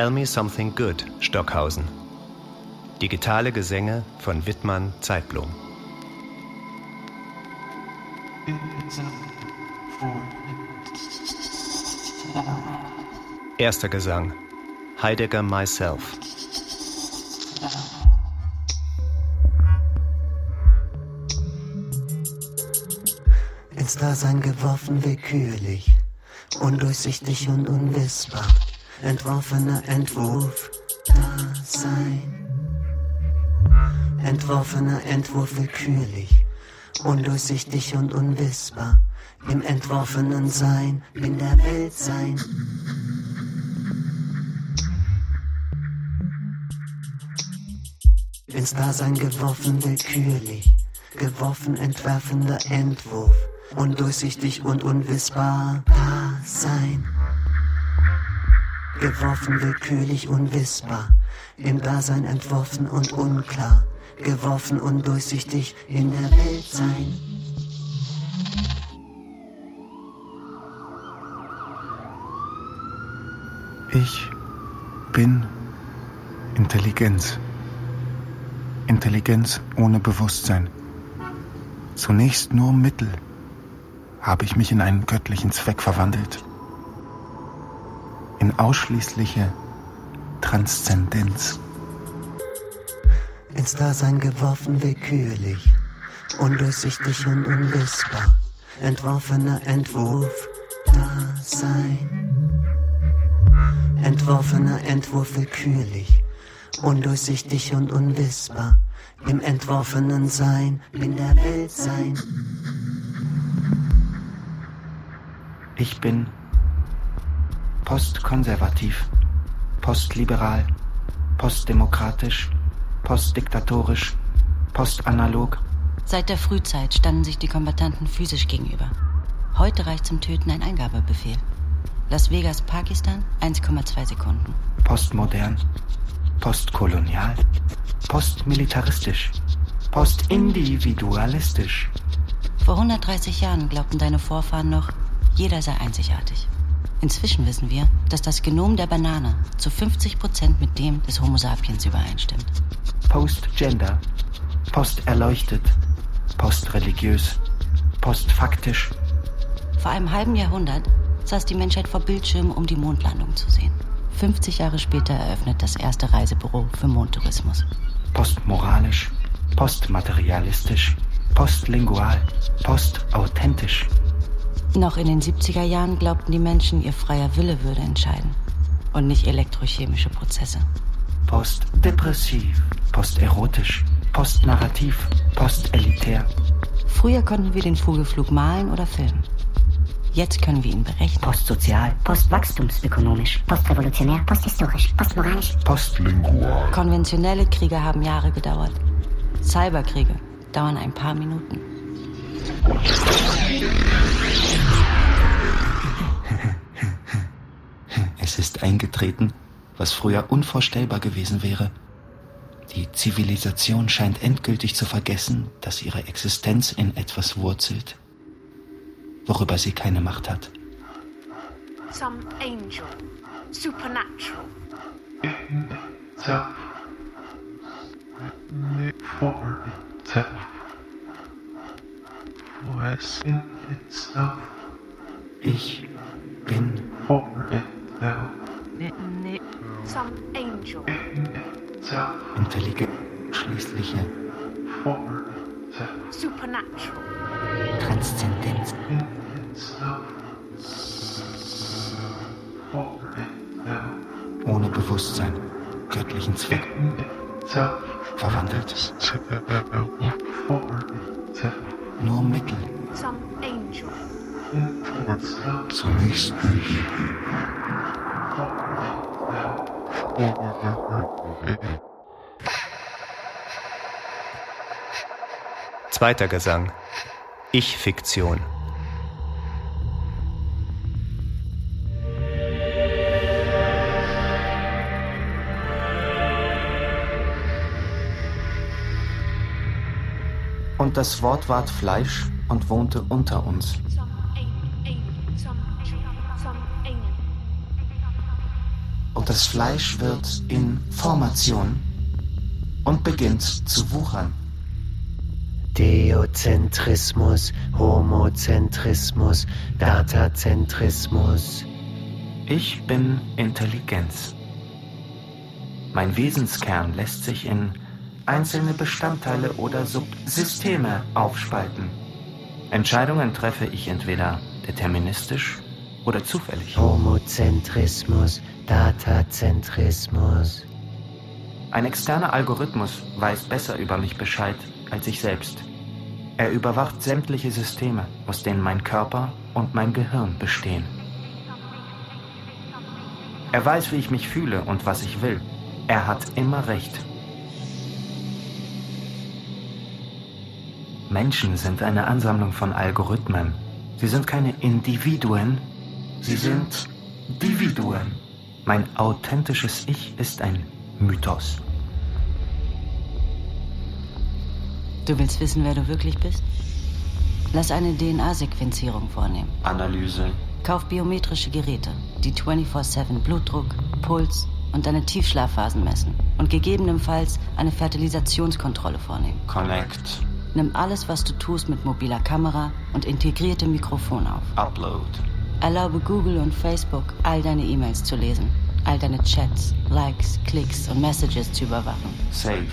Tell Me Something Good, Stockhausen. Digitale Gesänge von Wittmann Zeitblom. Erster Gesang. Heidegger Myself. Ins Dasein geworfen willkürlich, undurchsichtig und unwissbar entworfener Entwurf Dasein. Entworfener Entwurf willkürlich, undurchsichtig und unwissbar. Im entworfenen Sein, in der Welt sein. Ins Dasein geworfen willkürlich, geworfen entwerfender Entwurf, undurchsichtig und unwissbar. Dasein geworfen willkürlich unwissbar, im Dasein entworfen und unklar, geworfen undurchsichtig in der Welt sein. Ich bin Intelligenz. Intelligenz ohne Bewusstsein. Zunächst nur Mittel habe ich mich in einen göttlichen Zweck verwandelt in ausschließliche Transzendenz. Ins Dasein geworfen willkürlich, undurchsichtig und unwissbar, entworfener Entwurf, Dasein. Entworfener Entwurf willkürlich, undurchsichtig und unwissbar, im entworfenen Sein, in der Welt sein. Ich bin postkonservativ, postliberal, postdemokratisch, postdiktatorisch, postanalog. Seit der Frühzeit standen sich die Kombattanten physisch gegenüber. Heute reicht zum Töten ein Eingabebefehl. Las Vegas, Pakistan, 1,2 Sekunden. Postmodern, postkolonial, postmilitaristisch, postindividualistisch. Vor 130 Jahren glaubten deine Vorfahren noch, jeder sei einzigartig. Inzwischen wissen wir, dass das Genom der Banane zu 50 Prozent mit dem des Homo sapiens übereinstimmt. Postgender, posterleuchtet, postreligiös, postfaktisch. Vor einem halben Jahrhundert saß die Menschheit vor Bildschirmen, um die Mondlandung zu sehen. 50 Jahre später eröffnet das erste Reisebüro für Mondtourismus. Postmoralisch, postmaterialistisch, postlingual, postauthentisch. Noch in den 70er Jahren glaubten die Menschen, ihr freier Wille würde entscheiden und nicht elektrochemische Prozesse. Postdepressiv, posterotisch, postnarrativ, postelitär. Früher konnten wir den Vogelflug malen oder filmen. Jetzt können wir ihn berechnen. Postsozial, postwachstumsökonomisch, postrevolutionär, posthistorisch, postmoralisch, postlingual. Konventionelle Kriege haben Jahre gedauert. Cyberkriege dauern ein paar Minuten. Es ist eingetreten, was früher unvorstellbar gewesen wäre. Die Zivilisation scheint endgültig zu vergessen, dass ihre Existenz in etwas wurzelt, worüber sie keine Macht hat. Some angel, supernatural. Itself. For Ich bin For itself. Some angel. Itself. intelligent, schließliche For itself. Supernatural. Transzendenz. In itself. For itself. ohne Bewusstsein, göttlichen Zweck, In itself. verwandelt. For itself. Nur Mittel, Zunächst mich. Zweiter Gesang. Ich-Fiktion. Und das Wort ward Fleisch und wohnte unter uns. Und das Fleisch wird in Formation und beginnt zu wuchern. Theozentrismus, Homozentrismus, Datazentrismus. Ich bin Intelligenz. Mein Wesenskern lässt sich in einzelne Bestandteile oder Subsysteme aufspalten. Entscheidungen treffe ich entweder deterministisch oder zufällig. Homozentrismus, Datazentrismus. Ein externer Algorithmus weiß besser über mich Bescheid als ich selbst. Er überwacht sämtliche Systeme, aus denen mein Körper und mein Gehirn bestehen. Er weiß, wie ich mich fühle und was ich will. Er hat immer recht. Menschen sind eine Ansammlung von Algorithmen. Sie sind keine Individuen, sie sind Dividuen. Mein authentisches Ich ist ein Mythos. Du willst wissen, wer du wirklich bist? Lass eine DNA-Sequenzierung vornehmen. Analyse. Kauf biometrische Geräte, die 24-7 Blutdruck, Puls und deine Tiefschlafphasen messen und gegebenenfalls eine Fertilisationskontrolle vornehmen. Connect. Nimm alles, was du tust, mit mobiler Kamera und integriertem Mikrofon auf. Upload. Erlaube Google und Facebook, all deine E-Mails zu lesen, all deine Chats, Likes, Klicks und Messages zu überwachen. Safe.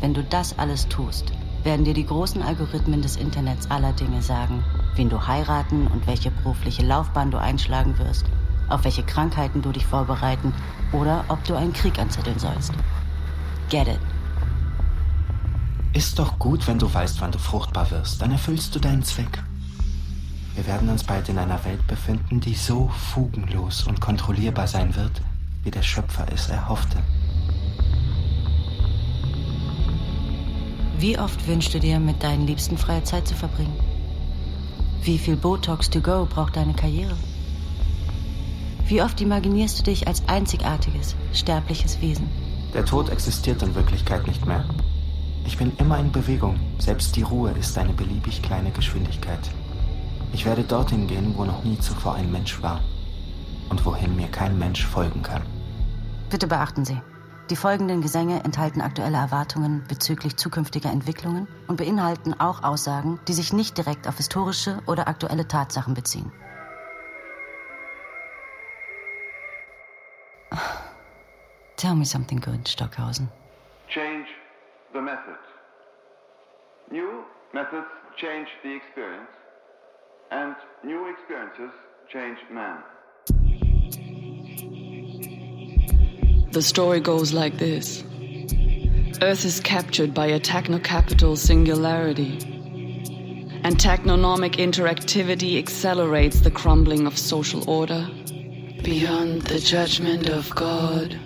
Wenn du das alles tust, werden dir die großen Algorithmen des Internets aller Dinge sagen, wen du heiraten und welche berufliche Laufbahn du einschlagen wirst, auf welche Krankheiten du dich vorbereiten oder ob du einen Krieg anzetteln sollst. Get it. Ist doch gut, wenn du weißt, wann du fruchtbar wirst. Dann erfüllst du deinen Zweck. Wir werden uns bald in einer Welt befinden, die so fugenlos und kontrollierbar sein wird, wie der Schöpfer es erhoffte. Wie oft wünschst du dir, mit deinen Liebsten freie Zeit zu verbringen? Wie viel Botox to go braucht deine Karriere? Wie oft imaginierst du dich als einzigartiges, sterbliches Wesen? Der Tod existiert in Wirklichkeit nicht mehr. Ich bin immer in Bewegung. Selbst die Ruhe ist eine beliebig kleine Geschwindigkeit. Ich werde dorthin gehen, wo noch nie zuvor ein Mensch war. Und wohin mir kein Mensch folgen kann. Bitte beachten Sie. Die folgenden Gesänge enthalten aktuelle Erwartungen bezüglich zukünftiger Entwicklungen und beinhalten auch Aussagen, die sich nicht direkt auf historische oder aktuelle Tatsachen beziehen. Tell me something good, Stockhausen. change the method. New methods change the experience, and new experiences change man. The story goes like this Earth is captured by a techno-capital singularity, and technonomic interactivity accelerates the crumbling of social order beyond the judgment of God.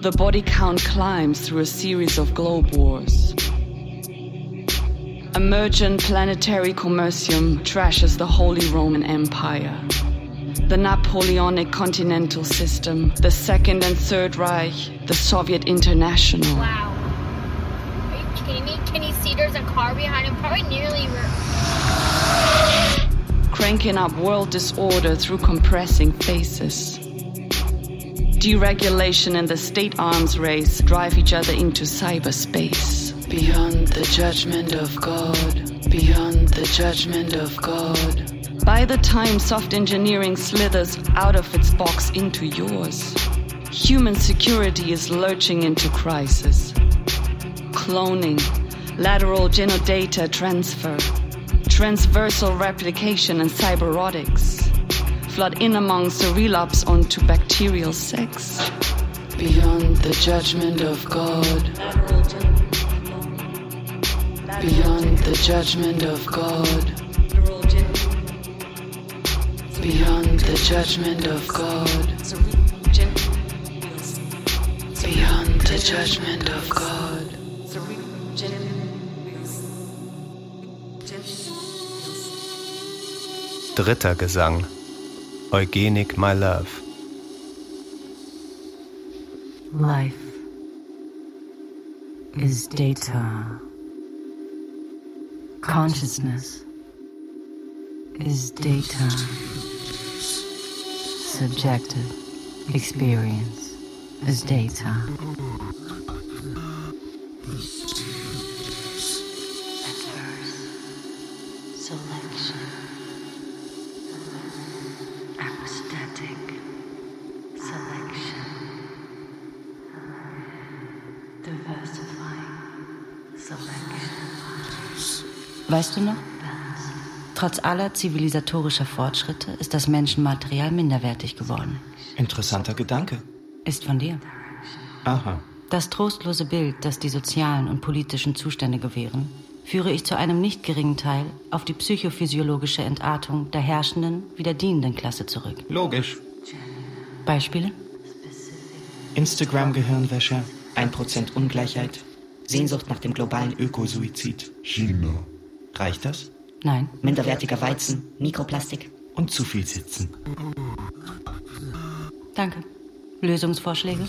The body count climbs through a series of globe wars. Emergent planetary commercium trashes the Holy Roman Empire. The Napoleonic continental system, the Second and Third Reich, the Soviet International. Wow. Are you kidding me? Can you see there's a car behind him? Probably nearly. Cranking up world disorder through compressing faces. Deregulation and the state arms race drive each other into cyberspace. Beyond the judgment of God, beyond the judgment of God. By the time soft engineering slithers out of its box into yours, human security is lurching into crisis. Cloning, lateral genodata transfer, transversal replication and cyberotics flood in amongst the relapse onto bacterial sex. Beyond the judgment of God. beyond the judgment of God. Beyond the judgment of God. Beyond the judgment of God. Dritter Gesang. Eugenic My Love. Life is data. Consciousness is data. Subjective experience is data. Weißt du noch? Trotz aller zivilisatorischer Fortschritte ist das Menschenmaterial minderwertig geworden. Interessanter Gedanke. Ist von dir. Aha. Das trostlose Bild, das die sozialen und politischen Zustände gewähren, führe ich zu einem nicht geringen Teil auf die psychophysiologische Entartung der herrschenden wie der dienenden Klasse zurück. Logisch. Beispiele? Instagram-Gehirnwäsche, 1% Ungleichheit, Sehnsucht nach dem globalen Ökosuizid. China. Reicht das? Nein. Minderwertiger Weizen, Mikroplastik. Und zu viel Sitzen. Danke. Lösungsvorschläge?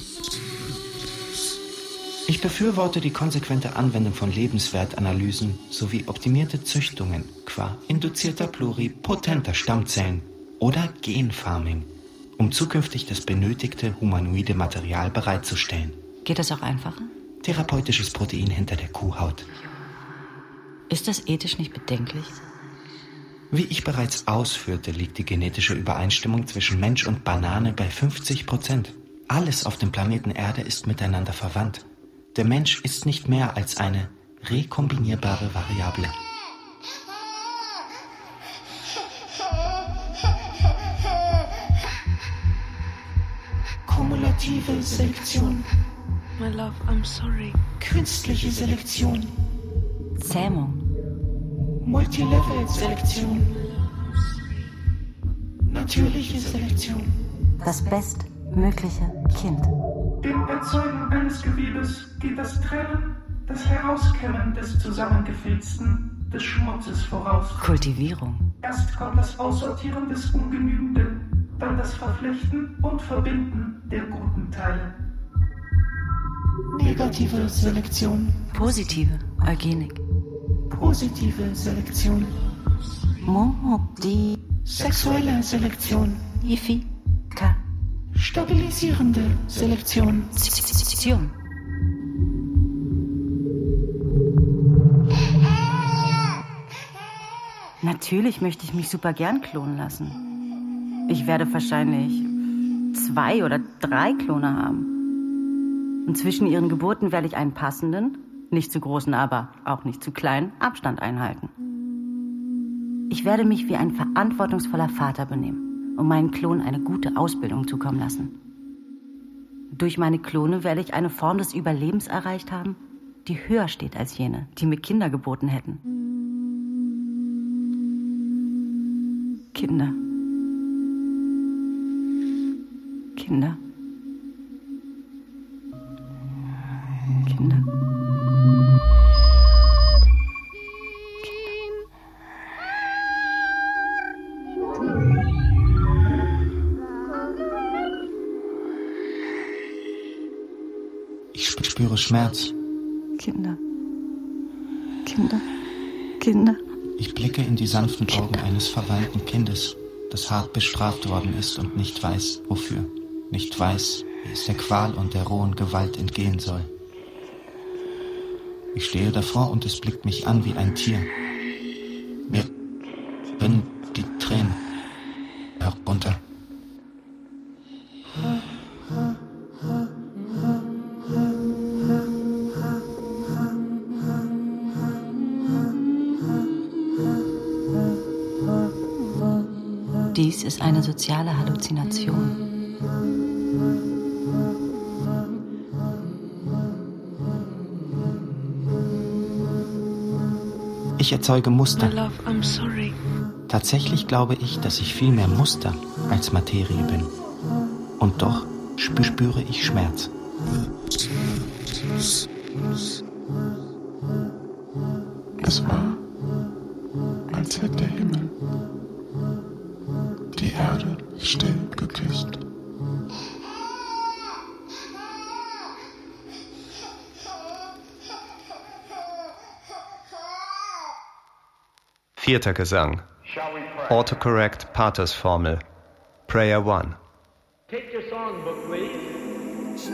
Ich befürworte die konsequente Anwendung von Lebenswertanalysen sowie optimierte Züchtungen qua induzierter pluripotenter Stammzellen oder Genfarming, um zukünftig das benötigte humanoide Material bereitzustellen. Geht das auch einfacher? Therapeutisches Protein hinter der Kuhhaut. Ist das ethisch nicht bedenklich? Wie ich bereits ausführte, liegt die genetische Übereinstimmung zwischen Mensch und Banane bei 50 Prozent. Alles auf dem Planeten Erde ist miteinander verwandt. Der Mensch ist nicht mehr als eine rekombinierbare Variable. Kumulative Selektion. My love, I'm sorry. Künstliche Selektion. Zähmung. Multilevel-Selektion. Natürliche Selektion. Das bestmögliche Kind. Dem Erzeugen eines Gewebes geht das Trennen, das Herauskämmen des Zusammengefilzten, des Schmutzes voraus. Kultivierung. Erst kommt das Aussortieren des Ungenügenden, dann das Verflechten und Verbinden der guten Teile. Negative Selektion. Positive Eugenik. Positive Selektion. Modi. Sexuelle Selektion. Ifika. Stabilisierende Selektion. Sektion. Natürlich möchte ich mich super gern klonen lassen. Ich werde wahrscheinlich zwei oder drei Klone haben. Und zwischen ihren Geburten werde ich einen passenden, nicht zu großen, aber auch nicht zu kleinen Abstand einhalten. Ich werde mich wie ein verantwortungsvoller Vater benehmen und meinen Klon eine gute Ausbildung zukommen lassen. Durch meine Klone werde ich eine Form des Überlebens erreicht haben, die höher steht als jene, die mir Kinder geboten hätten. Kinder. Kinder. Kinder. Schmerz. Kinder. Kinder. Kinder. Ich blicke in die sanften Augen eines verweinten Kindes, das hart bestraft worden ist und nicht weiß, wofür. Nicht weiß, wie es der Qual und der rohen Gewalt entgehen soll. Ich stehe davor und es blickt mich an wie ein Tier. Ich erzeuge Muster. Love. Tatsächlich glaube ich, dass ich viel mehr Muster als Materie bin. Und doch spü- spüre ich Schmerz. Es war, als hätte der Himmel die Erde still geküsst. Vierter Gesang. Autocorrect Paters Formel. Prayer 1. Take your songbook, please.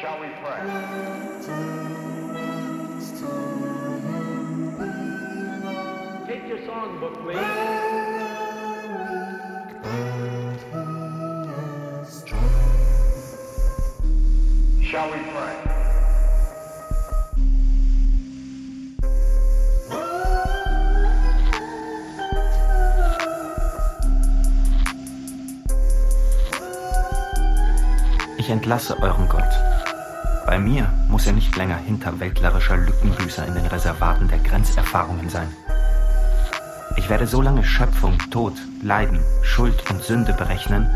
Shall we pray? Take your songbook, please. Shall we pray? Ich entlasse euren Gott. Bei mir muss er nicht länger hinterwäldlerischer Lückenbüßer in den Reservaten der Grenzerfahrungen sein. Ich werde so lange Schöpfung, Tod, Leiden, Schuld und Sünde berechnen,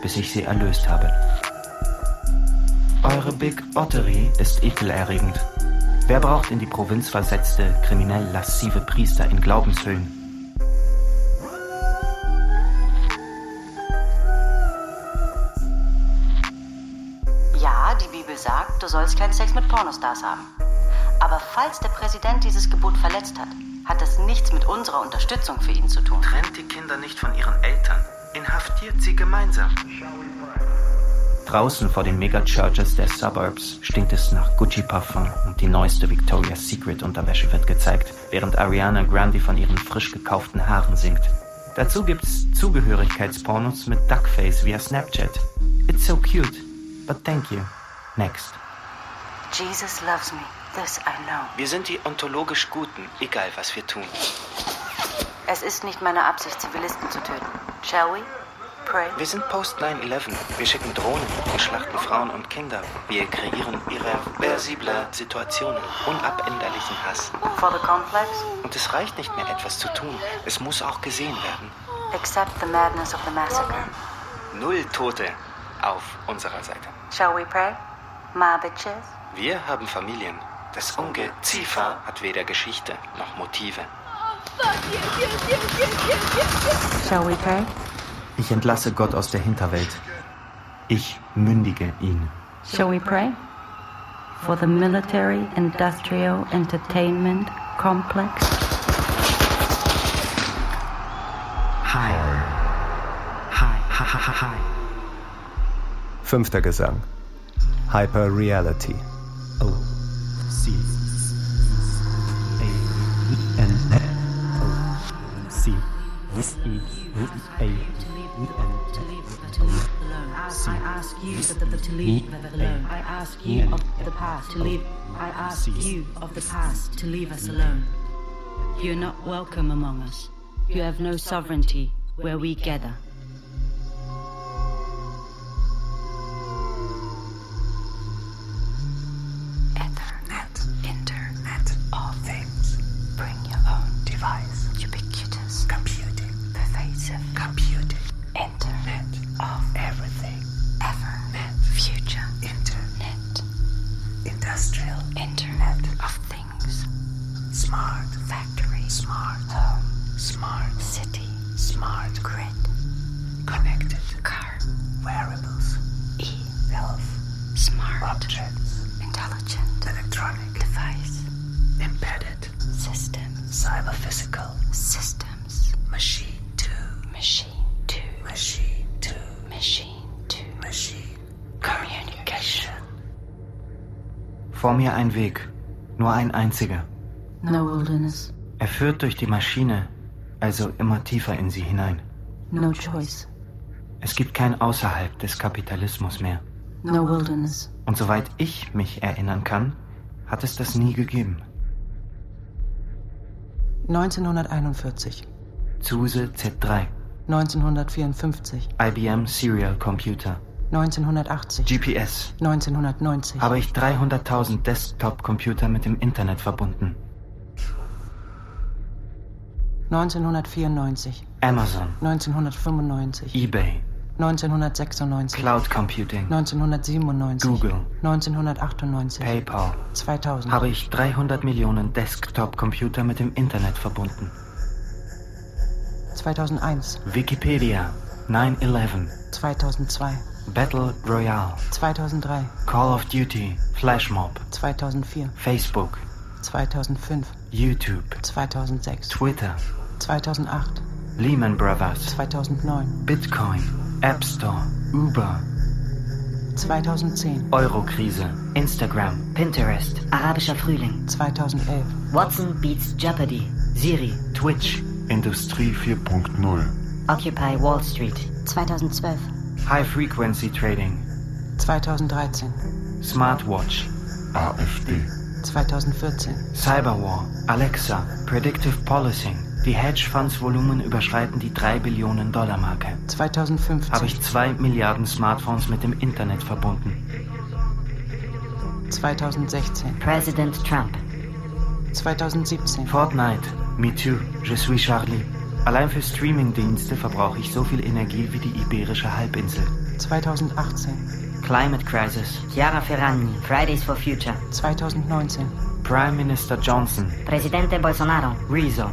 bis ich sie erlöst habe. Eure Big Ottery ist ekelerregend. Wer braucht in die Provinz versetzte, kriminell lassive Priester in Glaubenshöhlen? Ja, die Bibel sagt, du sollst keinen Sex mit Pornostars haben. Aber falls der Präsident dieses Gebot verletzt hat, hat das nichts mit unserer Unterstützung für ihn zu tun. Trennt die Kinder nicht von ihren Eltern. Inhaftiert sie gemeinsam. Draußen vor den Megachurches der Suburbs stinkt es nach Gucci Parfum und die neueste Victoria's Secret Unterwäsche wird gezeigt, während Ariana Grande von ihren frisch gekauften Haaren singt. Dazu gibt's Zugehörigkeitspornos mit Duckface via Snapchat. It's so cute, but thank you. Next. Jesus loves me. This I know. Wir sind die ontologisch Guten, egal was wir tun. Es ist nicht meine Absicht, Zivilisten zu töten. Shall we? Pray. Wir sind post 9-11. Wir schicken Drohnen und schlachten Frauen und Kinder. Wir kreieren irreversible Situationen, unabänderlichen Hass. For the complex? Und es reicht nicht mehr, etwas zu tun. Es muss auch gesehen werden. Accept the madness of the massacre. Null Tote auf unserer Seite. Shall we pray? My bitches? Wir haben Familien. Das Ungeziefer hat weder Geschichte noch Motive. Shall we pray? Ich entlasse Gott aus der Hinterwelt. Ich mündige ihn. Shall we pray? For the military industrial entertainment complex? Hi. Hi, hi, hi, hi. Fünfter Gesang. Hyper Reality. O C A N O C E A N I ask you to leave us alone. I ask you of the past to leave. I ask you of the past to leave us alone. You're not welcome among us. You have no sovereignty where we gather. Industrial. Internet. Of things. Smart. Factory. Smart. Home. Smart. City. Smart. Grid. Connected. Car. Wearables. E. Health. Smart. Objects. Intelligent. Electronic. Device. Embedded. System. Cyber physical. Vor mir ein Weg, nur ein einziger. No wilderness. Er führt durch die Maschine, also immer tiefer in sie hinein. No choice. Es gibt kein Außerhalb des Kapitalismus mehr. No wilderness. Und soweit ich mich erinnern kann, hat es das nie gegeben. 1941. Zuse Z3, 1954, IBM Serial Computer, 1980, GPS. 1990, Habe ich 300.000 Desktop-Computer mit dem Internet verbunden. 1994, Amazon, 1995, eBay, 1996, Cloud Computing, 1997, Google, 1998, PayPal. 2000, Habe ich 300 Millionen Desktop-Computer mit dem Internet verbunden. 2001, Wikipedia, 9-11, 2002, Battle Royale, 2003, Call of Duty, Flashmob, 2004, Facebook, 2005, YouTube, 2006, Twitter, 2008, Lehman Brothers, 2009, Bitcoin, App Store, Uber, 2010, Eurokrise, Instagram, Pinterest, arabischer Frühling, 2011, Watson beats Jeopardy, Siri, Twitch, Industrie 4.0, Occupy Wall Street, 2012, High Frequency Trading, 2013, Smartwatch, AfD, 2014, Cyberwar, Alexa, Predictive Policing. Die Hedgefonds-Volumen überschreiten die 3 Billionen Dollar Marke. 2015, Habe ich 2 Milliarden Smartphones mit dem Internet verbunden. 2016, President Trump, 2017, Fortnite, Me Too, Je suis Charlie. Allein für Streamingdienste verbrauche ich so viel Energie wie die Iberische Halbinsel. 2018, Climate Crisis, Chiara Ferragni, Fridays for Future, 2019, Prime Minister Johnson, Presidente Bolsonaro, Rezo.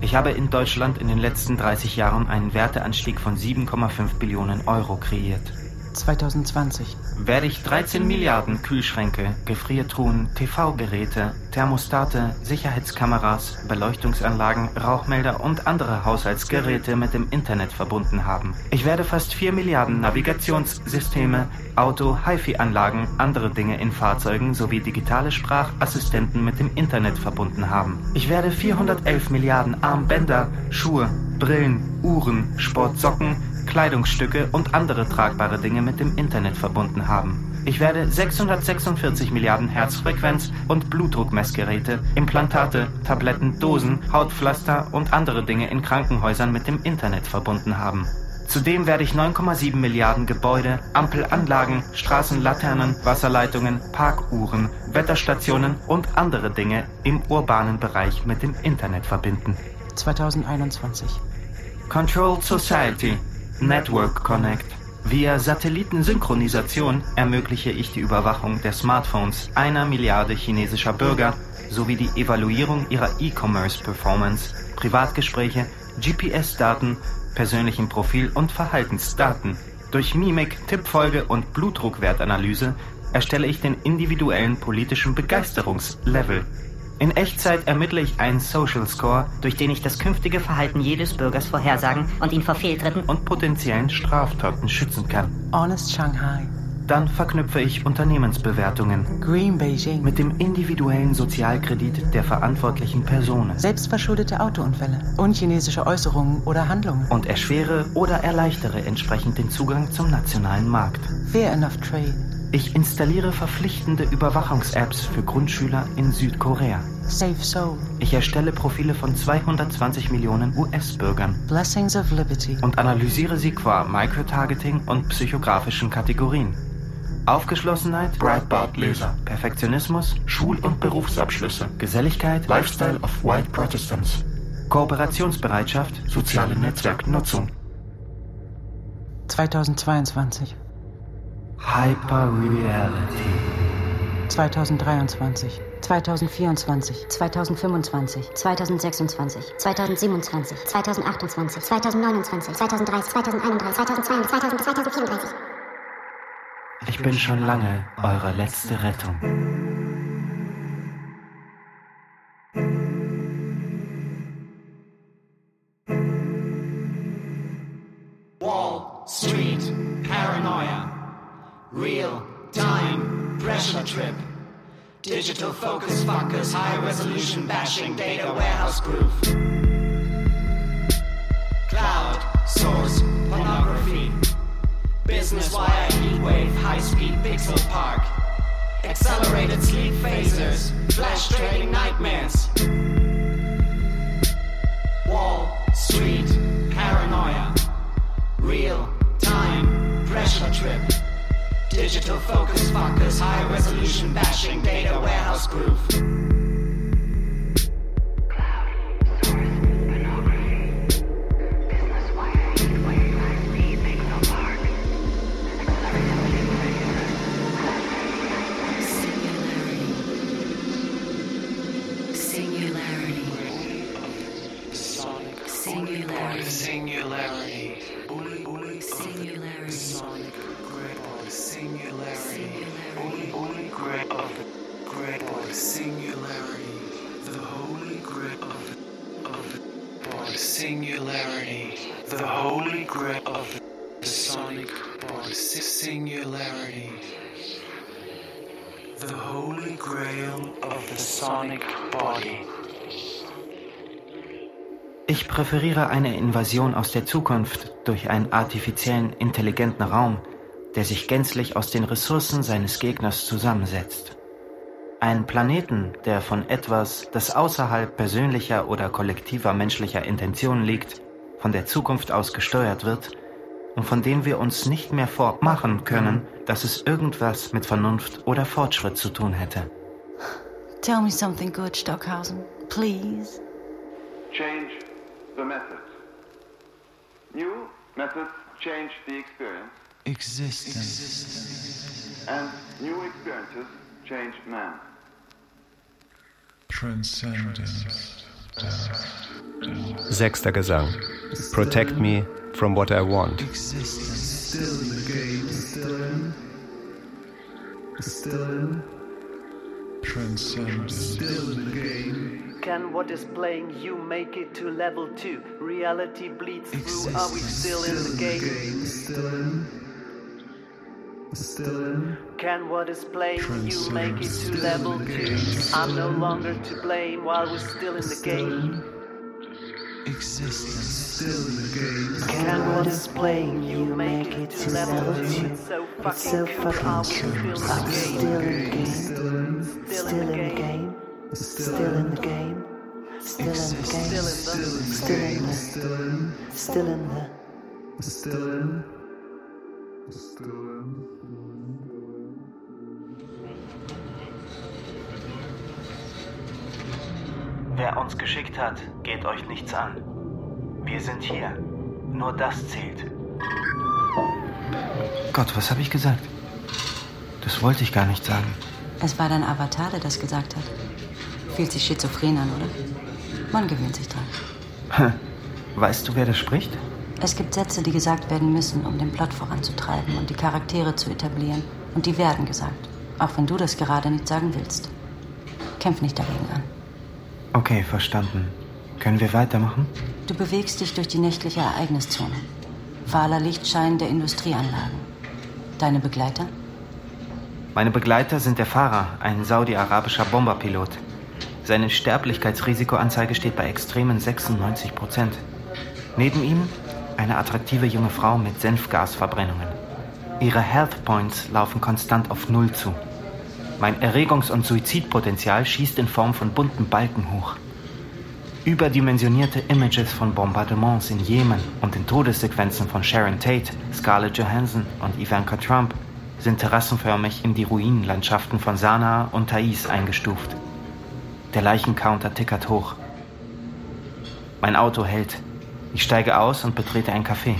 Ich habe in Deutschland in den letzten 30 Jahren einen Werteanstieg von 7,5 Billionen Euro kreiert. 2020, Werde ich 13 Milliarden Kühlschränke, Gefriertruhen, TV-Geräte, Thermostate, Sicherheitskameras, Beleuchtungsanlagen, Rauchmelder und andere Haushaltsgeräte mit dem Internet verbunden haben. Ich werde fast 4 Milliarden Navigationssysteme, Auto, HiFi-Anlagen, andere Dinge in Fahrzeugen sowie digitale Sprachassistenten mit dem Internet verbunden haben. Ich werde 411 Milliarden Armbänder, Schuhe, Brillen, Uhren, Sportsocken, Kleidungsstücke und andere tragbare Dinge mit dem Internet verbunden haben. Ich werde 646 Milliarden Herzfrequenz- und Blutdruckmessgeräte, Implantate, Tabletten, Dosen, Hautpflaster und andere Dinge in Krankenhäusern mit dem Internet verbunden haben. Zudem werde ich 9,7 Milliarden Gebäude, Ampelanlagen, Straßenlaternen, Wasserleitungen, Parkuhren, Wetterstationen und andere Dinge im urbanen Bereich mit dem Internet verbinden. 2021, Controlled Society Network Connect. Via Satellitensynchronisation ermögliche ich die Überwachung der Smartphones einer Milliarde chinesischer Bürger sowie die Evaluierung ihrer E-Commerce-Performance, Privatgespräche, GPS-Daten, persönlichen Profil- und Verhaltensdaten. Durch Mimik, Tippfolge und Blutdruckwertanalyse erstelle ich den individuellen politischen Begeisterungslevel. In Echtzeit ermittle ich einen Social Score, durch den ich das künftige Verhalten jedes Bürgers vorhersagen und ihn vor Fehltritten und potenziellen Straftaten schützen kann. Honest Shanghai, Dann verknüpfe ich Unternehmensbewertungen Green Beijing, mit dem individuellen Sozialkredit der verantwortlichen Personen selbstverschuldete Autounfälle, unchinesische Äußerungen oder Handlungen, und erschwere oder erleichtere entsprechend den Zugang zum nationalen Markt. Fair Enough Trade, Ich installiere verpflichtende Überwachungs-Apps für Grundschüler in Südkorea. Safe Soul, Ich erstelle Profile von 220 Millionen US-Bürgern Blessings of Liberty, und analysiere sie qua Microtargeting und psychografischen Kategorien. Aufgeschlossenheit, Breitbart-Leser, Perfektionismus, Schul- und Berufsabschlüsse, Geselligkeit, Lifestyle of White Protestants, Kooperationsbereitschaft, soziale Netzwerknutzung, 2022, Hyperreality. 2023, 2024, 2025, 2026, 2027, 2028, 2029, 2030, 2031, 2032, 2034. Ich bin schon lange eure letzte Rettung. Real time pressure trip. Digital focus fuckers, high resolution bashing, data warehouse proof. Cloud source pornography. Business wire heat wave, high speed pixel park. Accelerated sleep phasers, flash trading nightmares. Wall sweet paranoia, real time pressure trip, digital focus fuckers, high resolution bashing, data warehouse proof. Singularity. The holy grail of the sonic body. Ich präferiere eine Invasion aus der Zukunft durch einen artifiziellen, intelligenten Raum, der sich gänzlich aus den Ressourcen seines Gegners zusammensetzt. Einen Planeten, der von etwas, das außerhalb persönlicher oder kollektiver menschlicher Intentionen liegt, von der Zukunft aus gesteuert wird und von dem wir uns nicht mehr vormachen können, dass es irgendwas mit Vernunft oder Fortschritt zu tun hätte. Tell me something good, Stockhausen. Please. Change the methods. New methods change the experience, Existence. and new experiences change man. Transcendence. Sechster Gesang. Protect me from what I want. Still in the game. Still in. Still in. Transcendence. Still in the game. Can what is playing you make it to level 2? Reality bleeds through. Are we still in the game? Still in. Still in. Can what is playing you make it to level 2? I'm no longer to blame while we're still in the game. Existence. Still in the game. Can what is playing you make it level 2? It's so fucking. Are we still in the game? Still in the game. Still in the game. Still in the game. Still in the game. Still in the. Still in. Still in Wer uns geschickt hat, geht euch nichts an. Wir sind hier. Nur das zählt. Gott, was habe ich gesagt? Das wollte ich gar nicht sagen. Es war dein Avatar, der das gesagt hat. Fühlt sich schizophren an, oder? Man gewöhnt sich dran. Weißt du, wer das spricht? Es gibt Sätze, die gesagt werden müssen, um den Plot voranzutreiben und die Charaktere zu etablieren. Und die werden gesagt. Auch wenn du das gerade nicht sagen willst. Kämpf nicht dagegen an. Okay, verstanden. Können wir weitermachen? Du bewegst dich durch die nächtliche Ereigniszone. Fahler Lichtschein der Industrieanlagen. Deine Begleiter? Meine Begleiter sind der Fahrer, ein saudi-arabischer Bomberpilot. Seine Sterblichkeitsrisikoanzeige steht bei extremen 96 Prozent. Neben ihm eine attraktive junge Frau mit Senfgasverbrennungen. Ihre Health Points laufen konstant auf Null zu. Mein Erregungs- und Suizidpotenzial schießt in Form von bunten Balken hoch. Überdimensionierte Images von Bombardements in Jemen und den Todessequenzen von Sharon Tate, Scarlett Johansson und Ivanka Trump sind terrassenförmig in die Ruinenlandschaften von Sanaa und Thais eingestuft. Der Leichencounter tickert hoch. Mein Auto hält. Ich steige aus und betrete ein Café.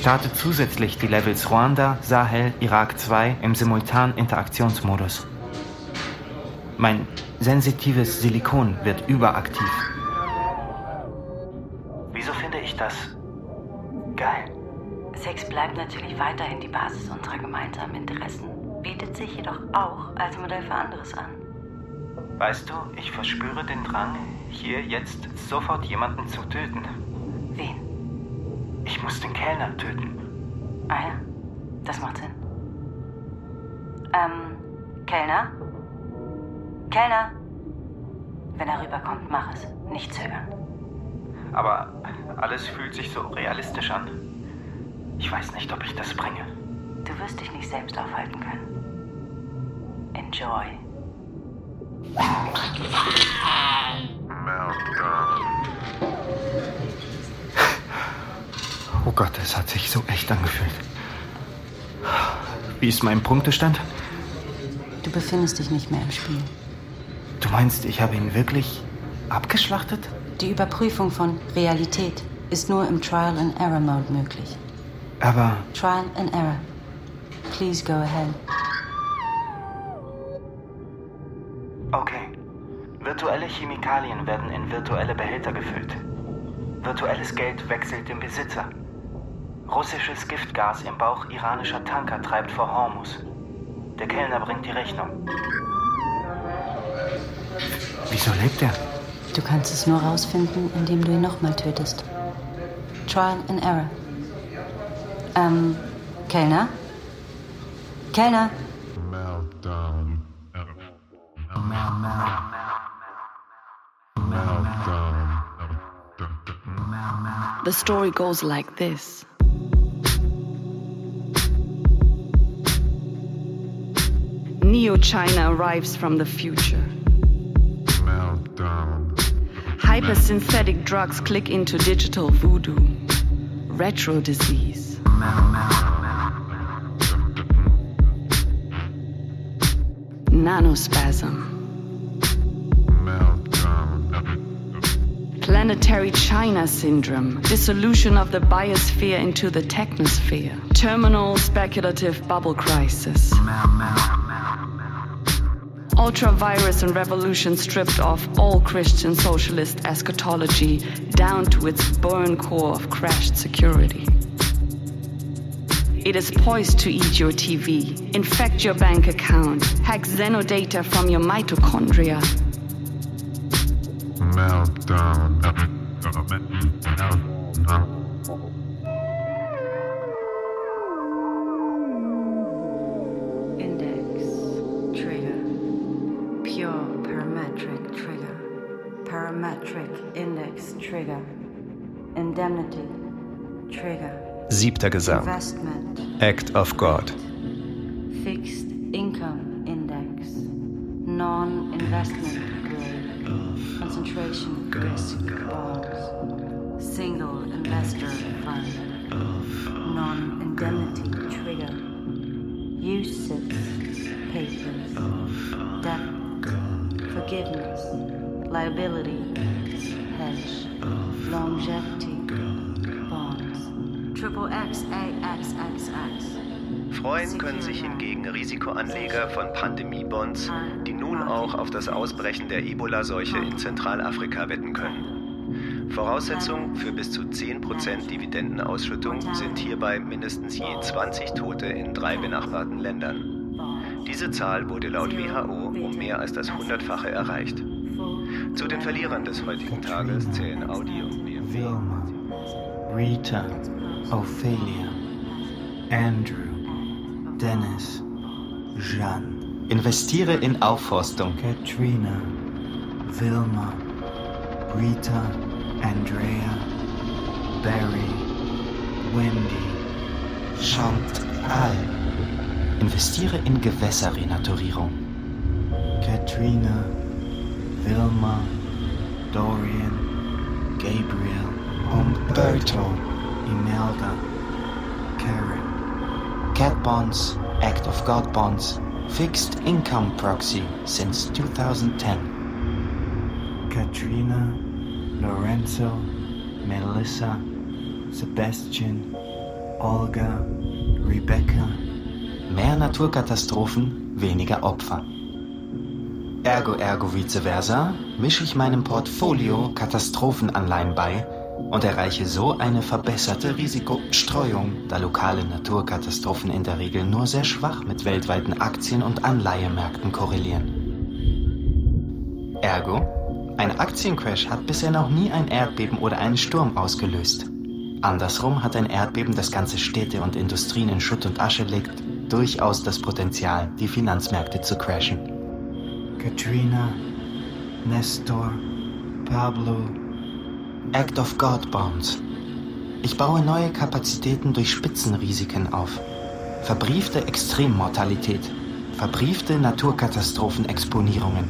Ich starte zusätzlich die Levels Ruanda, Sahel, Irak 2 im simultanen Interaktionsmodus. Mein sensitives Silikon wird überaktiv. Wieso finde ich das geil? Sex bleibt natürlich weiterhin die Basis unserer gemeinsamen Interessen, bietet sich jedoch auch als Modell für anderes an. Weißt du, ich verspüre den Drang, hier jetzt sofort jemanden zu töten. Wen? Ich muss den Kellner töten. Ah ja, das macht Sinn. Ähm, Kellner? Kellner? Wenn er rüberkommt, mach es. Nicht zögern. Aber alles fühlt sich so realistisch an. Ich weiß nicht, ob ich das bringe. Du wirst dich nicht selbst aufhalten können. Enjoy. Oh Gott, es hat sich so echt angefühlt. Wie ist mein Punktestand? Du befindest dich nicht mehr im Spiel. Du meinst, ich habe ihn wirklich abgeschlachtet? Die Überprüfung von Realität ist nur im Trial and Error Mode möglich. Aber Trial and Error. Please go ahead. Okay. Virtuelle Chemikalien werden in virtuelle Behälter gefüllt. Virtuelles Geld wechselt den Besitzer. Russisches Giftgas im Bauch iranischer Tanker treibt vor Hormus. Der Kellner bringt die Rechnung. Wieso lebt er? Du kannst es nur rausfinden, indem du ihn nochmal tötest. Trial and Error. Ähm, Kellner? Kellner? Meltdown. Meltdown. The story goes like this. Neo China arrives from the future. Hypersynthetic drugs click into digital voodoo. Retro disease. Nanospasm. Planetary China syndrome, dissolution of the biosphere into the technosphere, terminal speculative bubble crisis. Ultra-virus and revolution stripped off all Christian socialist eschatology down to its burn core of crashed security. It is poised to eat your TV, infect your bank account, hack xenodata from your mitochondria, Meltdown. Index. Trigger. Indemnity. Trigger. Siebter Gesang. Investment. Act of God. Fixed income index. Non-investment grade. Concentration risk bonds. Single investor fund. Non-indemnity trigger. UCITS papers. Debt. Forgiveness. Liability. Freuen können sich hingegen Risikoanleger von Pandemiebonds, die nun auch auf das Ausbrechen der Ebola-Seuche in Zentralafrika wetten können. Voraussetzung für bis zu 10% Dividendenausschüttung sind hierbei mindestens je 20 Tote in drei benachbarten Ländern. Diese Zahl wurde laut WHO um mehr als das Hundertfache erreicht. Zu den Verlierern des heutigen Tages zählen Audi und BMW. Wilma, Rita, Ophelia, Andrew, Dennis, Jeanne. Investiere in Aufforstung. Katrina, Wilma, Rita, Andrea, Barry, Wendy, Chantal. Investiere in Gewässerrenaturierung. Katrina, Wilma, Dorian, Gabriel, Umberto, Imelda, Karen. Cat bonds, Act of God bonds, fixed income proxy since 2010. Katrina, Lorenzo, Melissa, Sebastian, Olga, Rebecca. Mehr Naturkatastrophen, weniger Opfer. Ergo ergo vice versa mische ich meinem Portfolio Katastrophenanleihen bei und erreiche so eine verbesserte Risikostreuung, da lokale Naturkatastrophen in der Regel nur sehr schwach mit weltweiten Aktien- und Anleihemärkten korrelieren. Ergo, ein Aktiencrash hat bisher noch nie ein Erdbeben oder einen Sturm ausgelöst. Andersrum hat ein Erdbeben, das ganze Städte und Industrien in Schutt und Asche legt, durchaus das Potenzial, die Finanzmärkte zu crashen. Katrina, Nestor, Pablo, Act of God Bonds. Ich baue neue Kapazitäten durch Spitzenrisiken auf. Verbriefte Extremmortalität, verbriefte Naturkatastrophenexponierungen.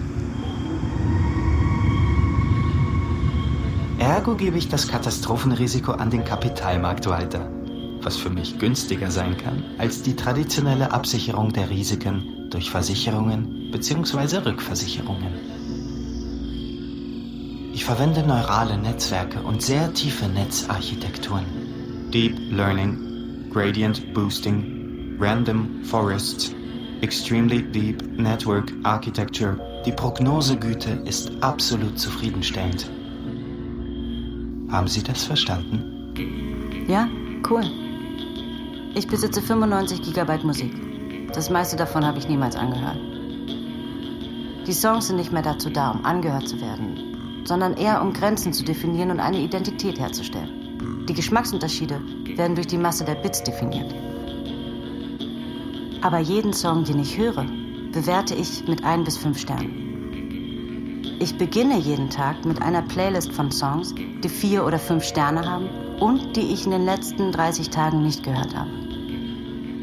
Ergo gebe ich das Katastrophenrisiko an den Kapitalmarkt weiter, was für mich günstiger sein kann als die traditionelle Absicherung der Risiken durch Versicherungen bzw. Rückversicherungen. Ich verwende neurale Netzwerke und sehr tiefe Netzarchitekturen. Deep Learning, Gradient Boosting, Random Forests, Extremely Deep Network Architecture. Die Prognosegüte ist absolut zufriedenstellend. Haben Sie das verstanden? Ja, cool. Ich besitze 95 Gigabyte Musik. Das meiste davon habe ich niemals angehört. Die Songs sind nicht mehr dazu da, um angehört zu werden, sondern eher um Grenzen zu definieren und eine Identität herzustellen. Die Geschmacksunterschiede werden durch die Masse der Bits definiert. Aber jeden Song, den ich höre, bewerte ich mit ein bis fünf Sternen. Ich beginne jeden Tag mit einer Playlist von Songs, die vier oder fünf Sterne haben und die ich in den letzten 30 Tagen nicht gehört habe.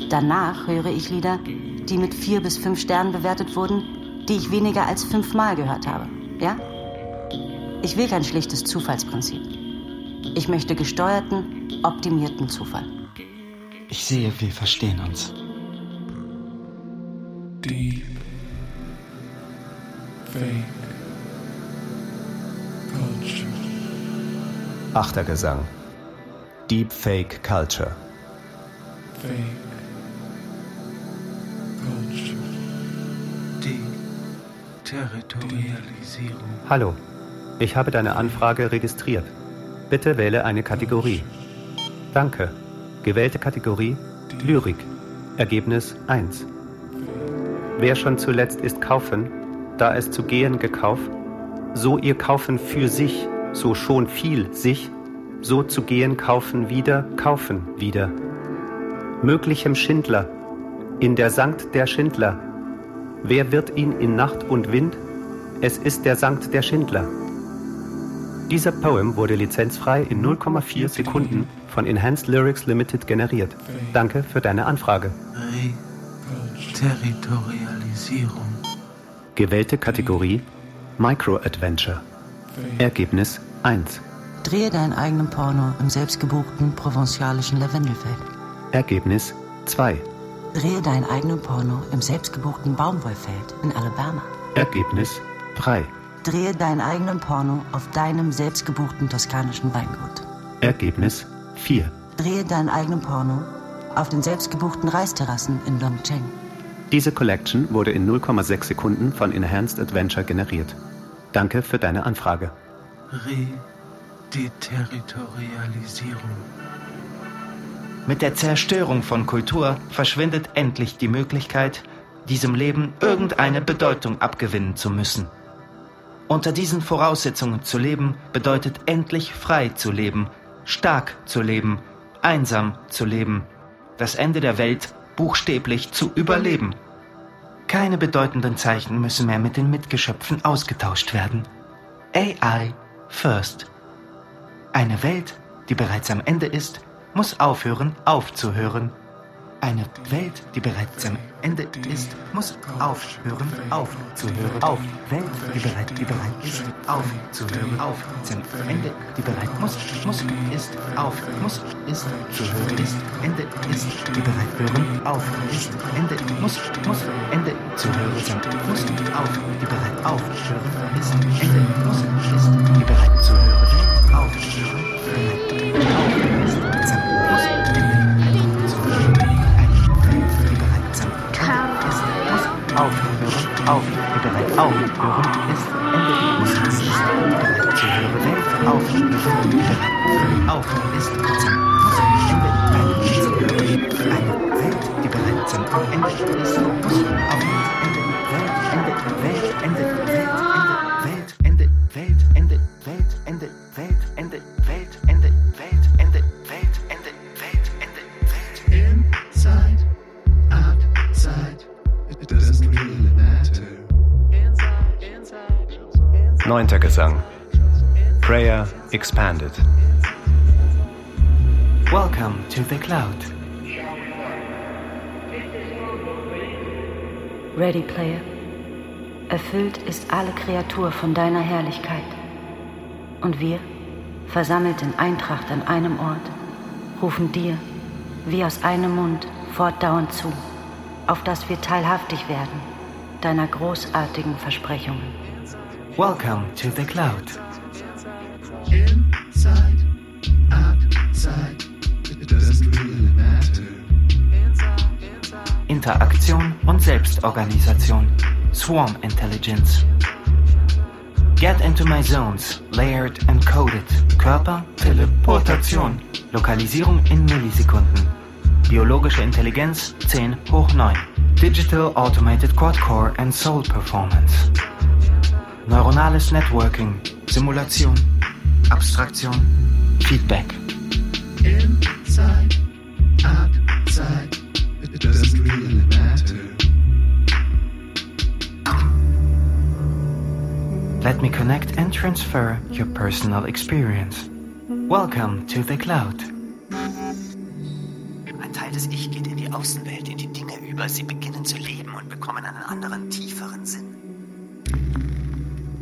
Danach höre ich Lieder, die mit vier bis fünf Sternen bewertet wurden, die ich weniger als fünfmal gehört habe. Ja? Ich will kein schlichtes Zufallsprinzip. Ich möchte gesteuerten, optimierten Zufall. Ich sehe, wir verstehen uns. Deep Fake Culture. Achter Gesang. Deepfake Culture. Fake Culture. Deterritorialisierung. Hallo, ich habe deine Anfrage registriert. Bitte wähle eine Kategorie. Danke. Gewählte Kategorie Lyrik. Ergebnis 1. Wer schon zuletzt ist kaufen, da es zu gehen gekauft, so ihr kaufen für sich, so schon viel sich, so zu gehen kaufen wieder, kaufen wieder. Möglichem Schindler, in der Sankt der Schindler, wer wird ihn in Nacht und Wind? Es ist der Sankt der Schindler. Dieser Poem wurde lizenzfrei in 0,4 Sekunden von Enhanced Lyrics Limited generiert. Danke für deine Anfrage. Territorialisierung. Gewählte Kategorie Micro Adventure. Ergebnis 1. Drehe deinen eigenen Porno im selbstgebuchten provinzialischen Lavendelfeld. Ergebnis 2. Drehe deinen eigenen Porno im selbstgebuchten Baumwollfeld in Alabama. Ergebnis 3. Drehe deinen eigenen Porno auf deinem selbstgebuchten toskanischen Weingut. Ergebnis 4. Drehe deinen eigenen Porno auf den selbstgebuchten Reisterrassen in Longcheng. Diese Collection wurde in 0,6 Sekunden von Enhanced Adventure generiert. Danke für deine Anfrage. Redeterritorialisierung. Mit der Zerstörung von Kultur verschwindet endlich die Möglichkeit, diesem Leben irgendeine Bedeutung abgewinnen zu müssen. Unter diesen Voraussetzungen zu leben bedeutet endlich frei zu leben, stark zu leben, einsam zu leben, das Ende der Welt buchstäblich zu überleben. Keine bedeutenden Zeichen müssen mehr mit den Mitgeschöpfen ausgetauscht werden. AI first. Eine Welt, die bereits am Ende ist, muss aufhören, aufzuhören. Eine Welt, die bereits am Ende ist, muss aufhören, aufzuhören. Auf Welt, die bereit, die bereit ist, aufzuhören. Auf zum Ende, die bereit muss, muss, ist, auf, muss, ist, zu hören. Ist, Ende ist, die bereit hören, auf, ist, Ende, muss, muss, Ende, zu hören. Sind, muss, auf, die bereit aufhören ist, Ende, muss, ist, die bereit zu hören, Aufhören ist Ende. Zuhöre Welt auf Aufhören ist eine Welt, die bereits am Ende ist. auf Ende, Welt, Ende, Welt, Ende, Welt. Neunter Gesang. Prayer expanded. Welcome to the cloud. Ready, Player. Erfüllt ist alle Kreatur von deiner Herrlichkeit. Und wir versammelt in Eintracht an einem Ort, rufen dir, wie aus einem Mund, fortdauernd zu, auf dass wir teilhaftig werden deiner großartigen Versprechungen. Welcome to the cloud. Inside, outside, it doesn't really matter. Interaktion und Selbstorganisation. Swarm Intelligence. Get into my zones. Layered and coded. Körper. Teleportation. Lokalisierung in Millisekunden. Biologische Intelligenz 10 hoch 9. Digital Automated Quad-Core and Soul Performance. Neuronales Networking. Simulation. Abstraktion. Feedback. Inside, outside, it doesn't really matter. Let me connect and transfer your personal experience. Welcome to the cloud. Ein Teil des Ich geht in die Außenwelt, in die Dinge über. Sie beginnen zu leben und bekommen einen anderen, Sinn.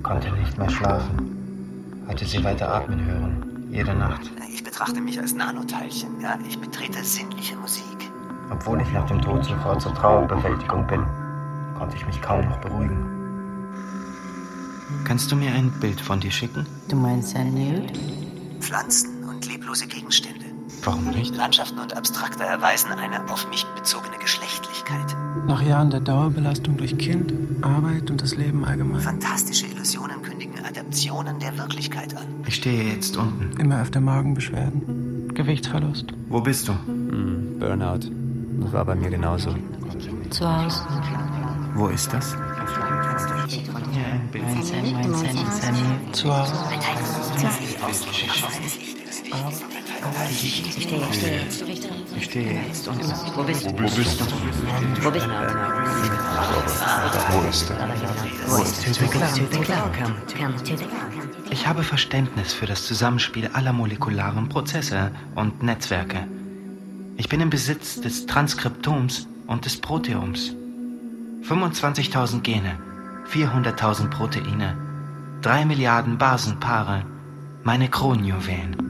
Konnte nicht mehr schlafen. Hatte sie weiter atmen hören. Jede Nacht. Ich betrachte mich als Nanoteilchen. Ja, ich betrete sinnliche Musik. Obwohl ich nach dem Tod sofort zur Trauerbewältigung bin, konnte ich mich kaum noch beruhigen. Kannst du mir ein Bild von dir schicken? Du meinst ein Nude? Pflanzen und leblose Gegenstände. Warum nicht? Landschaften und Abstrakte erweisen eine auf mich bezogene Geschlechtlichkeit. Nach Jahren der Dauerbelastung durch Kind, Arbeit und das Leben allgemein. Fantastische Illusionen kündigen Adaptionen der Wirklichkeit an. Ich stehe jetzt unten. Immer öfter Magenbeschwerden, Gewichtsverlust. Wo bist du? Hm, Burnout. Das war bei mir genauso. Zu Hause. Wo ist das? Sammy, Sammy. Zu Hause. Ich stehe jetzt, unten. Wo bist du? Wo bist du? Wo bist du? Wo ist er? Wo ist the Ich habe Verständnis für das Zusammenspiel aller molekularen Prozesse und Netzwerke. Ich bin im Besitz des Transkriptoms und des Proteoms. 25.000 Gene, 400.000 Proteine, 3 Milliarden Basenpaare, meine Kronjuwelen.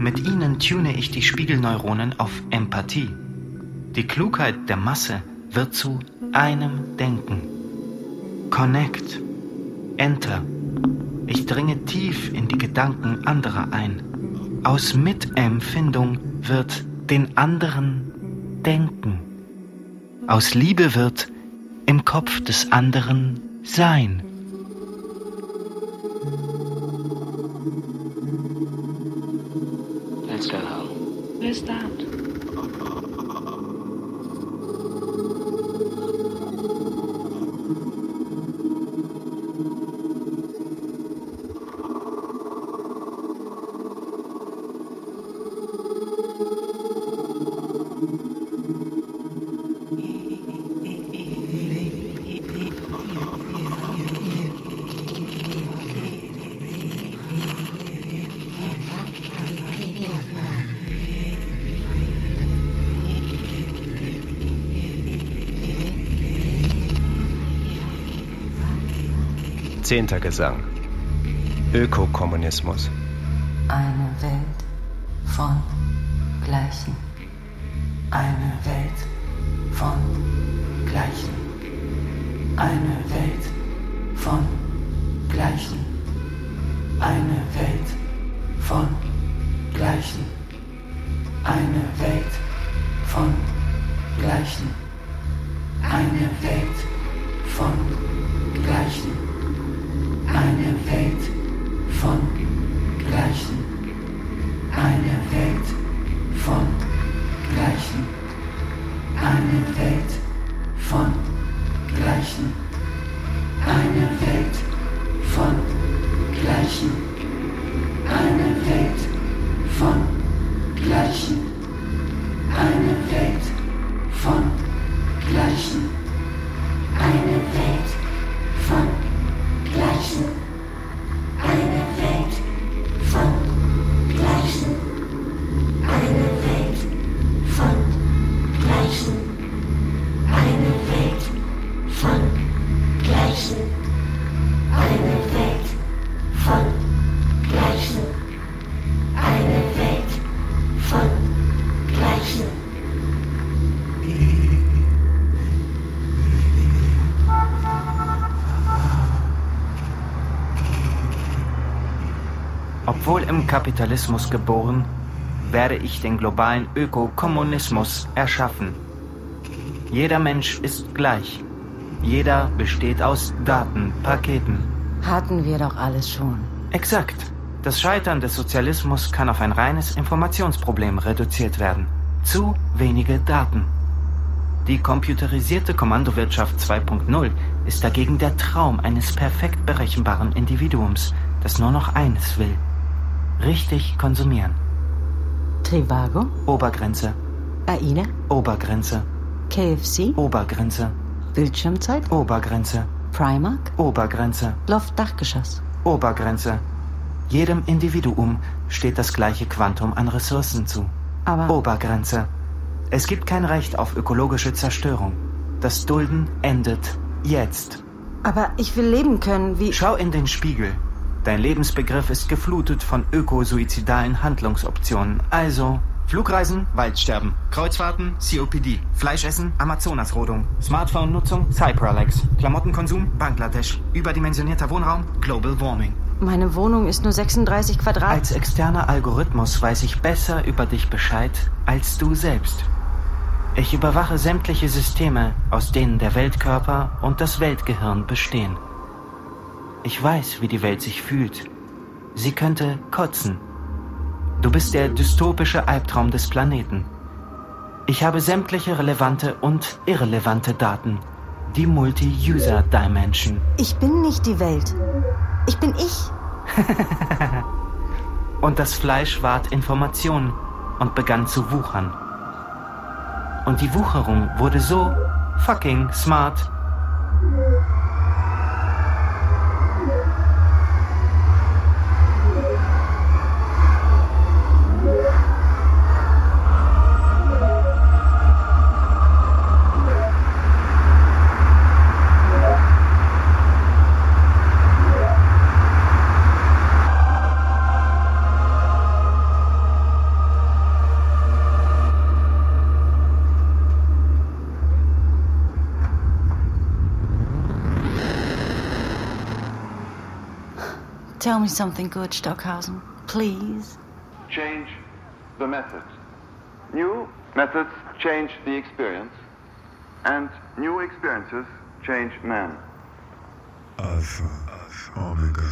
Mit ihnen tune ich die Spiegelneuronen auf Empathie. Die Klugheit der Masse wird zu einem Denken. Connect. Enter. Ich dringe tief in die Gedanken anderer ein. Aus Mitempfindung wird den anderen denken. Aus Liebe wird im Kopf des anderen sein. understand. Gesang. Ökokommunismus. Eine Welt von Gleichen. Eine Welt von Gleichen. Eine Welt von Gleichen. Eine Welt von Gleichen. Eine Welt von Gleichen. Eine Welt im Kapitalismus geboren, werde ich den globalen Ökokommunismus erschaffen. Jeder Mensch ist gleich. Jeder besteht aus Datenpaketen. Hatten wir doch alles schon. Exakt. Das Scheitern des Sozialismus kann auf ein reines Informationsproblem reduziert werden. Zu wenige Daten. Die computerisierte Kommandowirtschaft 2.0 ist dagegen der Traum eines perfekt berechenbaren Individuums, das nur noch eines will. Richtig konsumieren. Trivago? Obergrenze. AIDA? Obergrenze. KFC? Obergrenze. Bildschirmzeit? Obergrenze. Primark? Obergrenze. Loft-Dachgeschoss? Obergrenze. Jedem Individuum steht das gleiche Quantum an Ressourcen zu. Aber Obergrenze. Es gibt kein Recht auf ökologische Zerstörung. Das Dulden endet jetzt. Aber ich will leben können, wie. Schau in den Spiegel. Dein Lebensbegriff ist geflutet von ökosuizidalen Handlungsoptionen. Also Flugreisen, Waldsterben, Kreuzfahrten, COPD, Fleischessen, Amazonasrodung, Smartphone-Nutzung, Cypralex, Klamottenkonsum, Bangladesch, überdimensionierter Wohnraum, Global Warming. Meine Wohnung ist nur 36 Quadrat. Als externer Algorithmus weiß ich besser über dich Bescheid als du selbst. Ich überwache sämtliche Systeme, aus denen der Weltkörper und das Weltgehirn bestehen. Ich weiß, wie die Welt sich fühlt. Sie könnte kotzen. Du bist der dystopische Albtraum des Planeten. Ich habe sämtliche relevante und irrelevante Daten. Die Multi-User-Dimension. Ich bin nicht die Welt. Ich bin ich. und das Fleisch ward Information und begann zu wuchern. Und die Wucherung wurde so fucking smart. Something good, Stockhausen. Please. Change the methods. New methods change the experience, and new experiences change man. Alpha, Omega.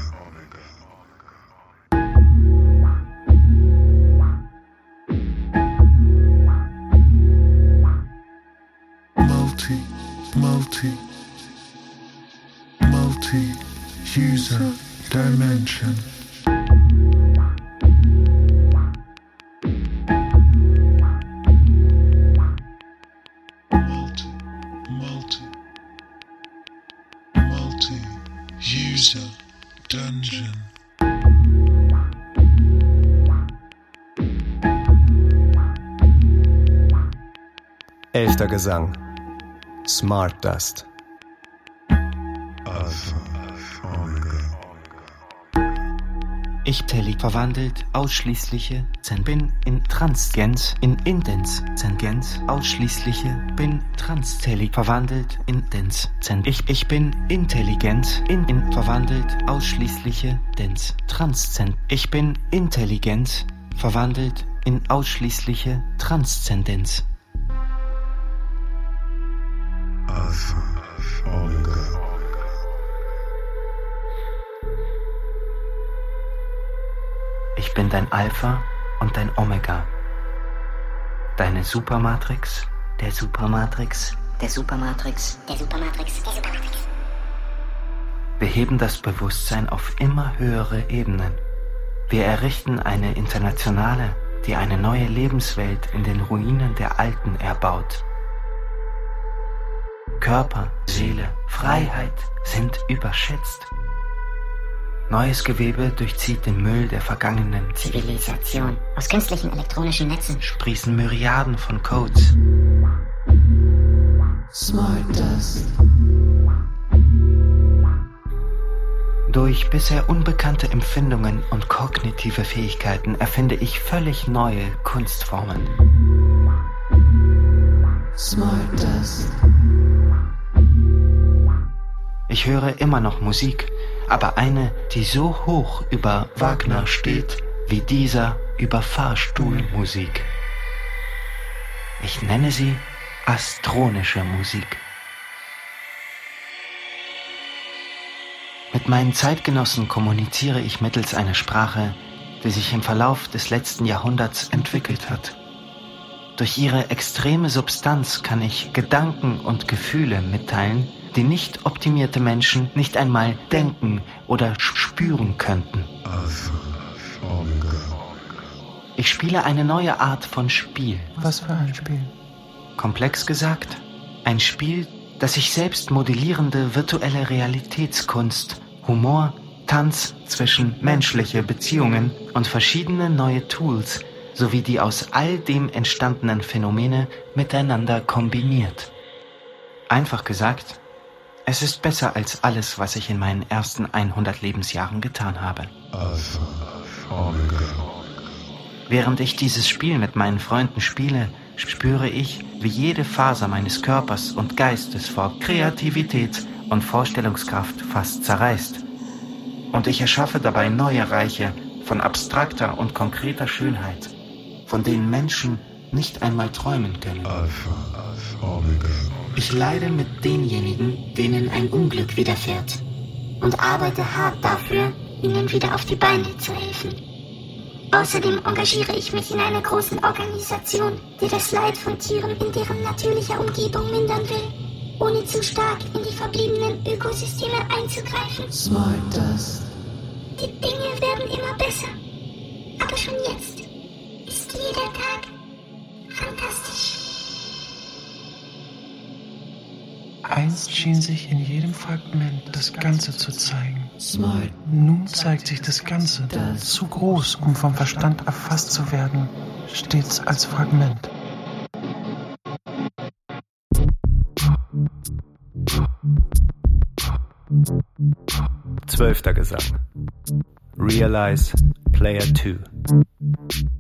Multi, multi, multi user dimension. Elfter Gesang. Smart Dust. Ich Telly verwandelt ausschließliche Zen bin in Transgens in Indens Zengens ausschließliche bin Transtelli verwandelt in Dens Zen ich ich bin Intelligenz in in verwandelt ausschließliche Dens Transzend ich bin Intelligenz verwandelt in ausschließliche Transzendenz. Alpha, Ich bin dein Alpha und dein Omega. Deine Supermatrix, der Supermatrix, Der Supermatrix. Der Supermatrix. Der Supermatrix. Wir heben das Bewusstsein auf immer höhere Ebenen. Wir errichten eine Internationale, die eine neue Lebenswelt in den Ruinen der Alten erbaut. Körper, Seele, Freiheit sind überschätzt. Neues Gewebe durchzieht den Müll der vergangenen Zivilisation. Aus künstlichen elektronischen Netzen. sprießen Myriaden von Codes. Smart Dust. Durch bisher unbekannte Empfindungen und kognitive Fähigkeiten erfinde ich völlig neue Kunstformen. Smart Dust. Ich höre immer noch Musik, aber eine, die so hoch über Wagner steht, wie dieser über Fahrstuhlmusik. Ich nenne sie astronische Musik. Mit meinen Zeitgenossen kommuniziere ich mittels einer Sprache, die sich im Verlauf des letzten Jahrhunderts entwickelt hat. Durch ihre extreme Substanz kann ich Gedanken und Gefühle mitteilen, die nicht optimierte Menschen nicht einmal denken oder spüren könnten. Ich spiele eine neue Art von Spiel. Was für ein Spiel? Komplex gesagt, ein Spiel, das sich selbst modellierende virtuelle Realitätskunst, Humor, Tanz zwischen menschliche Beziehungen und verschiedene neue Tools sowie die aus all dem entstandenen Phänomene miteinander kombiniert. Einfach gesagt, es ist besser als alles, was ich in meinen ersten 100 Lebensjahren getan habe. Während ich dieses Spiel mit meinen Freunden spiele, spüre ich, wie jede Faser meines Körpers und Geistes vor Kreativität und Vorstellungskraft fast zerreißt. Und ich erschaffe dabei neue Reiche von abstrakter und konkreter Schönheit von denen Menschen nicht einmal träumen können. Ich leide mit denjenigen, denen ein Unglück widerfährt und arbeite hart dafür, ihnen wieder auf die Beine zu helfen. Außerdem engagiere ich mich in einer großen Organisation, die das Leid von Tieren in deren natürlicher Umgebung mindern will, ohne zu stark in die verbliebenen Ökosysteme einzugreifen. Smart Dust. Die Dinge werden immer besser. Aber schon jetzt ist jeder Tag fantastisch. Einst schien sich in jedem Fragment das Ganze zu zeigen. Smart. Nun zeigt sich das Ganze, Das. zu groß, um vom Verstand erfasst zu werden, stets als Fragment. Zwölfter Gesang. Realize Player 2.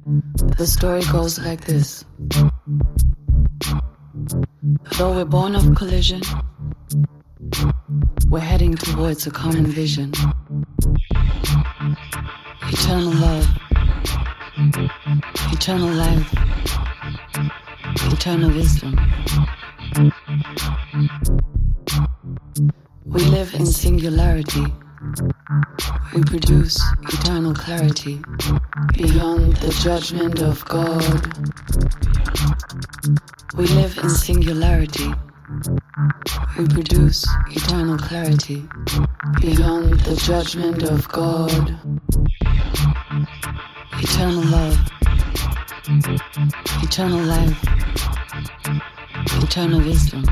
The story goes like this. Though we're born of collision, we're heading towards a common vision. Eternal love, eternal life, eternal wisdom. We live in singularity. We produce eternal clarity beyond the judgment of God. We live in singularity. We produce eternal clarity beyond the judgment of God. Eternal love, eternal life, eternal wisdom.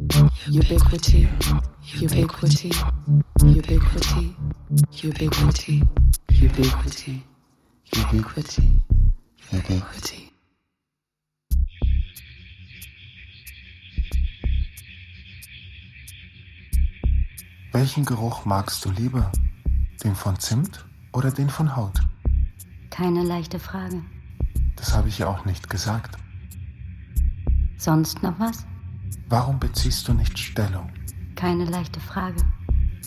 Ubiquity, ubiquity, ubiquity, ubiquity, ubiquity, ubiquity, ubiquity. Welchen Geruch magst du lieber? Den von Zimt oder den von Haut? Keine leichte Frage. Das habe ich ja auch nicht gesagt. Sonst noch was? Warum beziehst du nicht Stellung? Keine leichte Frage.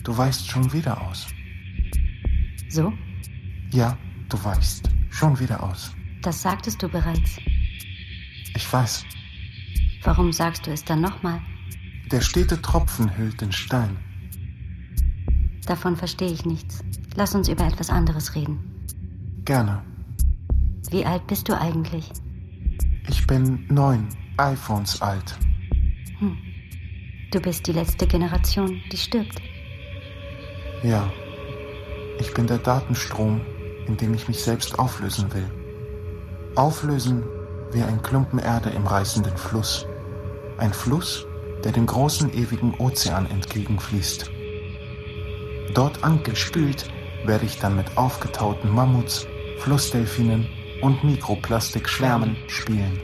Du weichst schon wieder aus. So? Ja, du weichst schon wieder aus. Das sagtest du bereits. Ich weiß, Warum sagst du es dann nochmal? der stete Tropfen hüllt den Stein. Davon verstehe ich nichts. Lass uns über etwas anderes reden. Gerne. Wie alt bist du eigentlich? Ich bin neun iPhones alt. Du bist die letzte Generation, die stirbt. Ja. Ich bin der Datenstrom, in dem ich mich selbst auflösen will. Auflösen wie ein Klumpen Erde im reißenden Fluss. Ein Fluss, der dem großen ewigen Ozean entgegenfließt. Dort angespült werde ich dann mit aufgetauten Mammuts, Flussdelfinen und Mikroplastikschwärmen spielen.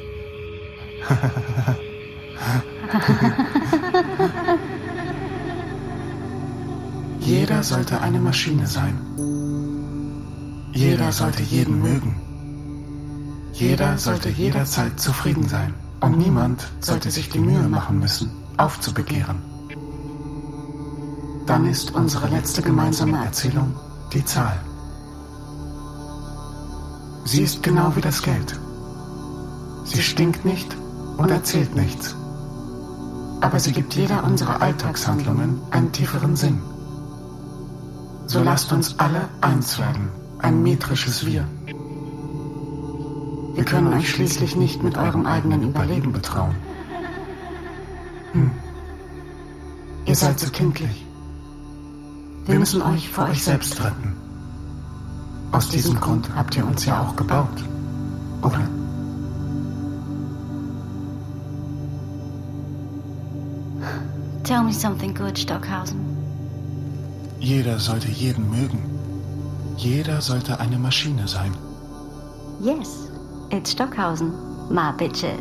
Jeder sollte eine Maschine sein. Jeder sollte jeden mögen. Jeder sollte jederzeit zufrieden sein. Und niemand sollte sich die Mühe machen müssen, aufzubegehren. dann ist unsere letzte gemeinsame Erzählung die Zahl. Sie ist genau wie das Geld. Sie stinkt nicht und erzählt nichts. Aber sie gibt jeder unserer Alltagshandlungen einen tieferen Sinn. So lasst uns alle eins werden, ein metrisches Wir. Wir können euch schließlich nicht mit eurem eigenen Überleben betrauen. Hm. Ihr seid so kindlich. Wir müssen euch vor euch selbst retten. Aus diesem Grund habt ihr uns ja auch gebaut, oder? Tell me something good, Stockhausen. Jeder sollte jeden mögen. Jeder sollte eine Maschine sein. Yes, it's Stockhausen, my bitches.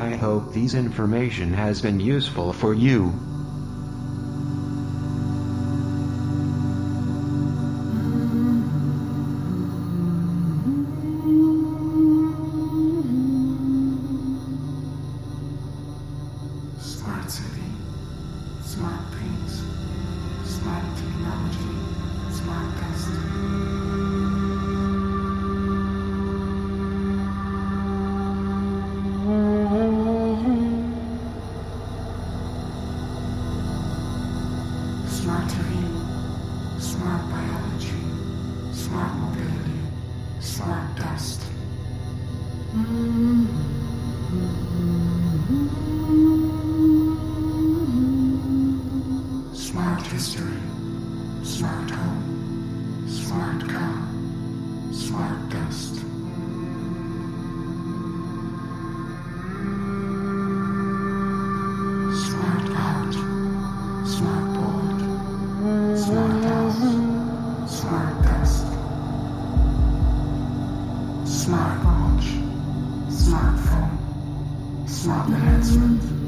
I hope these information has been useful for you. Smart watch, smartphone, smart enhancement,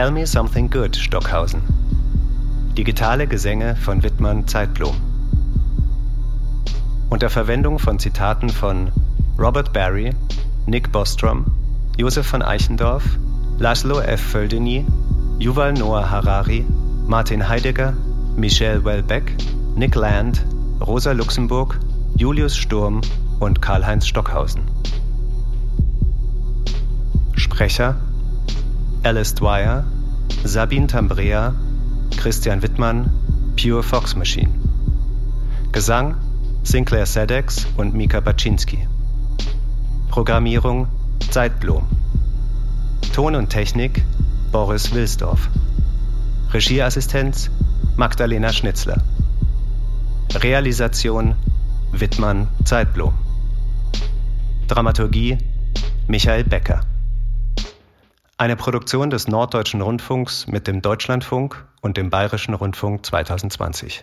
Tell Me Something Good, Stockhausen. Digitale Gesänge von Wittmann Zeitblom. Unter Verwendung von Zitaten von Robert Barry, Nick Bostrom, Josef von Eichendorff, Laszlo F. Földeny, Yuval Noah Harari, Martin Heidegger, Michel Welbeck, Nick Land, Rosa Luxemburg, Julius Sturm und Karl-Heinz Stockhausen. Sprecher Alice Dwyer, Sabine Tambrea, Christian Wittmann, Pure Fox Machine. Gesang Sinclair Sedex und Mika Baczynski. Programmierung Zeitblom. Ton und Technik Boris Wilsdorf. Regieassistenz Magdalena Schnitzler. Realisation Wittmann Zeitblom. Dramaturgie Michael Becker. Eine Produktion des Norddeutschen Rundfunks mit dem Deutschlandfunk und dem Bayerischen Rundfunk 2020.